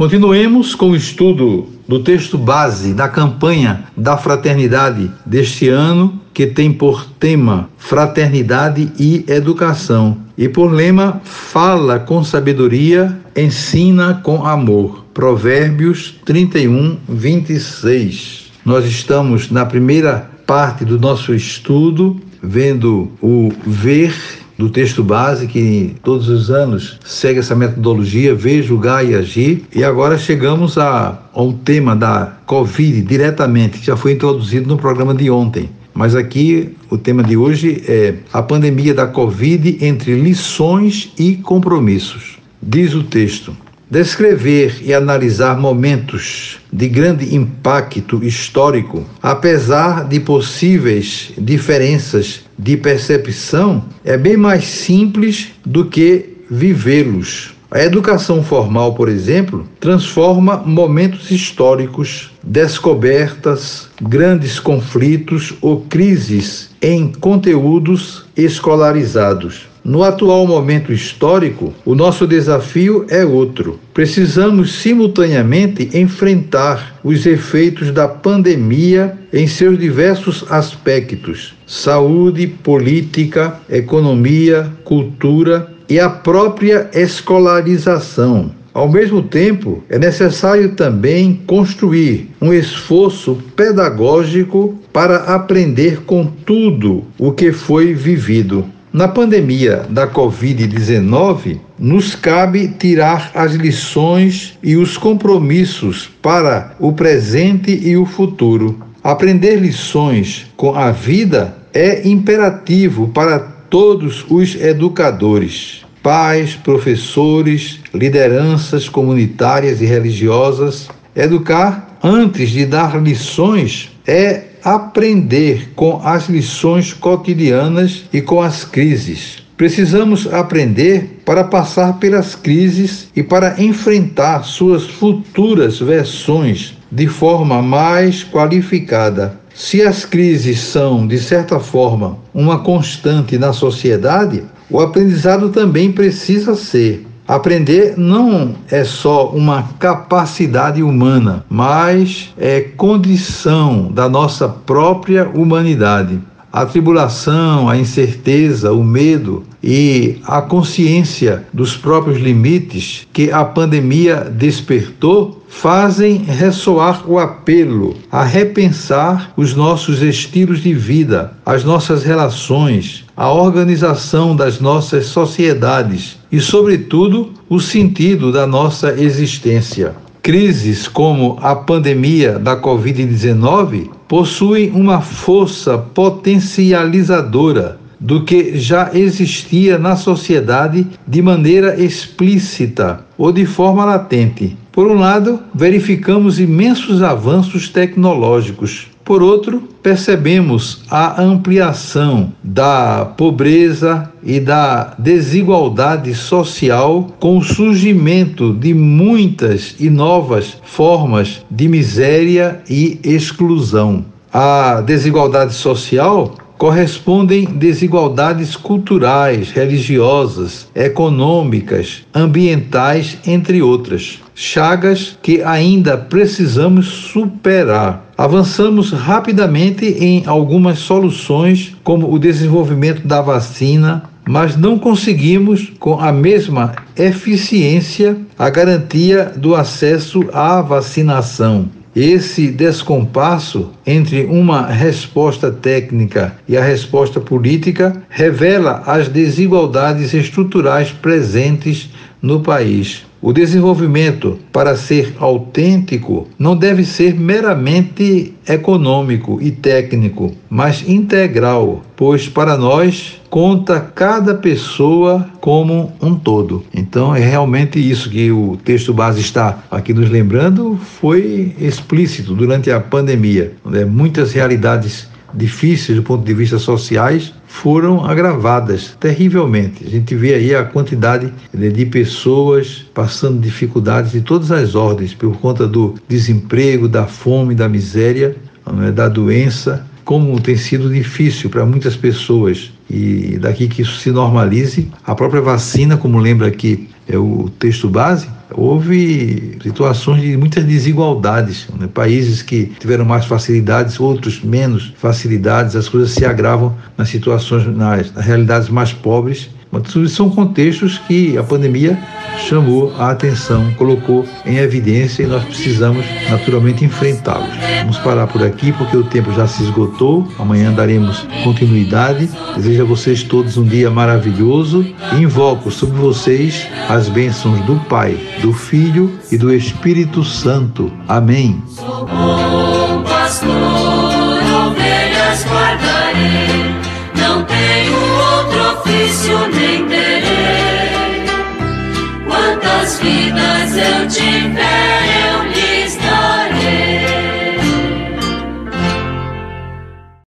Continuemos com o estudo do texto base da campanha da fraternidade deste ano, que tem por tema Fraternidade e Educação, e por lema Fala com sabedoria, ensina com amor. Provérbios 31, 26. Nós estamos na primeira parte do nosso estudo, vendo o ver do texto base, que todos os anos segue essa metodologia, ver, julgar e agir. E agora chegamos a, a um tema da Covid diretamente, que já foi introduzido no programa de ontem. Mas aqui o tema de hoje é a pandemia da Covid entre lições e compromissos. Diz o texto: Descrever e analisar momentos de grande impacto histórico, apesar de possíveis diferenças de percepção, é bem mais simples do que vivê-los. A educação formal, por exemplo, transforma momentos históricos, descobertas, grandes conflitos ou crises em conteúdos escolarizados. No atual momento histórico, o nosso desafio é outro. Precisamos simultaneamente enfrentar os efeitos da pandemia em seus diversos aspectos: saúde, política, economia, cultura e a própria escolarização. Ao mesmo tempo, é necessário também construir um esforço pedagógico para aprender com tudo o que foi vivido. Na pandemia da Covid-19, nos cabe tirar as lições e os compromissos para o presente e o futuro. Aprender lições com a vida é imperativo para todos os educadores, pais, professores, lideranças comunitárias e religiosas. Educar antes de dar lições é aprender com as lições cotidianas e com as crises. Precisamos aprender para passar pelas crises e para enfrentar suas futuras versões de forma mais qualificada. Se as crises são, de certa forma, uma constante na sociedade, o aprendizado também precisa ser. Aprender não é só uma capacidade humana, mas é condição da nossa própria humanidade. A tribulação, a incerteza, o medo e a consciência dos próprios limites que a pandemia despertou fazem ressoar o apelo a repensar os nossos estilos de vida, as nossas relações, a organização das nossas sociedades e, sobretudo, o sentido da nossa existência. Crises como a pandemia da Covid-19 possuem uma força potencializadora do que já existia na sociedade de maneira explícita ou de forma latente. Por um lado, verificamos imensos avanços tecnológicos por outro, percebemos a ampliação da pobreza e da desigualdade social com o surgimento de muitas e novas formas de miséria e exclusão. A desigualdade social correspondem desigualdades culturais, religiosas, econômicas, ambientais, entre outras. Chagas que ainda precisamos superar. Avançamos rapidamente em algumas soluções, como o desenvolvimento da vacina, mas não conseguimos, com a mesma eficiência, a garantia do acesso à vacinação. Esse descompasso entre uma resposta técnica e a resposta política revela as desigualdades estruturais presentes no país. O desenvolvimento, para ser autêntico, não deve ser meramente econômico e técnico, mas integral, pois para nós conta cada pessoa como um todo. Então é realmente isso que o texto base está aqui nos lembrando, foi explícito durante a pandemia. Né? Muitas realidades difíceis do ponto de vista sociais foram agravadas terrivelmente. A gente vê aí a quantidade de pessoas passando dificuldades de todas as ordens por conta do desemprego, da fome, da miséria, né, da doença, como tem sido difícil para muitas pessoas e daqui que isso se normalize, a própria vacina, como lembra aqui é o texto base, houve situações de muitas desigualdades. Né? Países que tiveram mais facilidades, outros menos facilidades, as coisas se agravam nas situações, nas, nas realidades mais pobres mas são contextos que a pandemia chamou a atenção, colocou em evidência e nós precisamos naturalmente enfrentá-los. Vamos parar por aqui porque o tempo já se esgotou. Amanhã daremos continuidade. Desejo a vocês todos um dia maravilhoso e invoco sobre vocês as bênçãos do Pai, do Filho e do Espírito Santo. Amém. Sou bom pastor, ovelhas guardarei, não tenho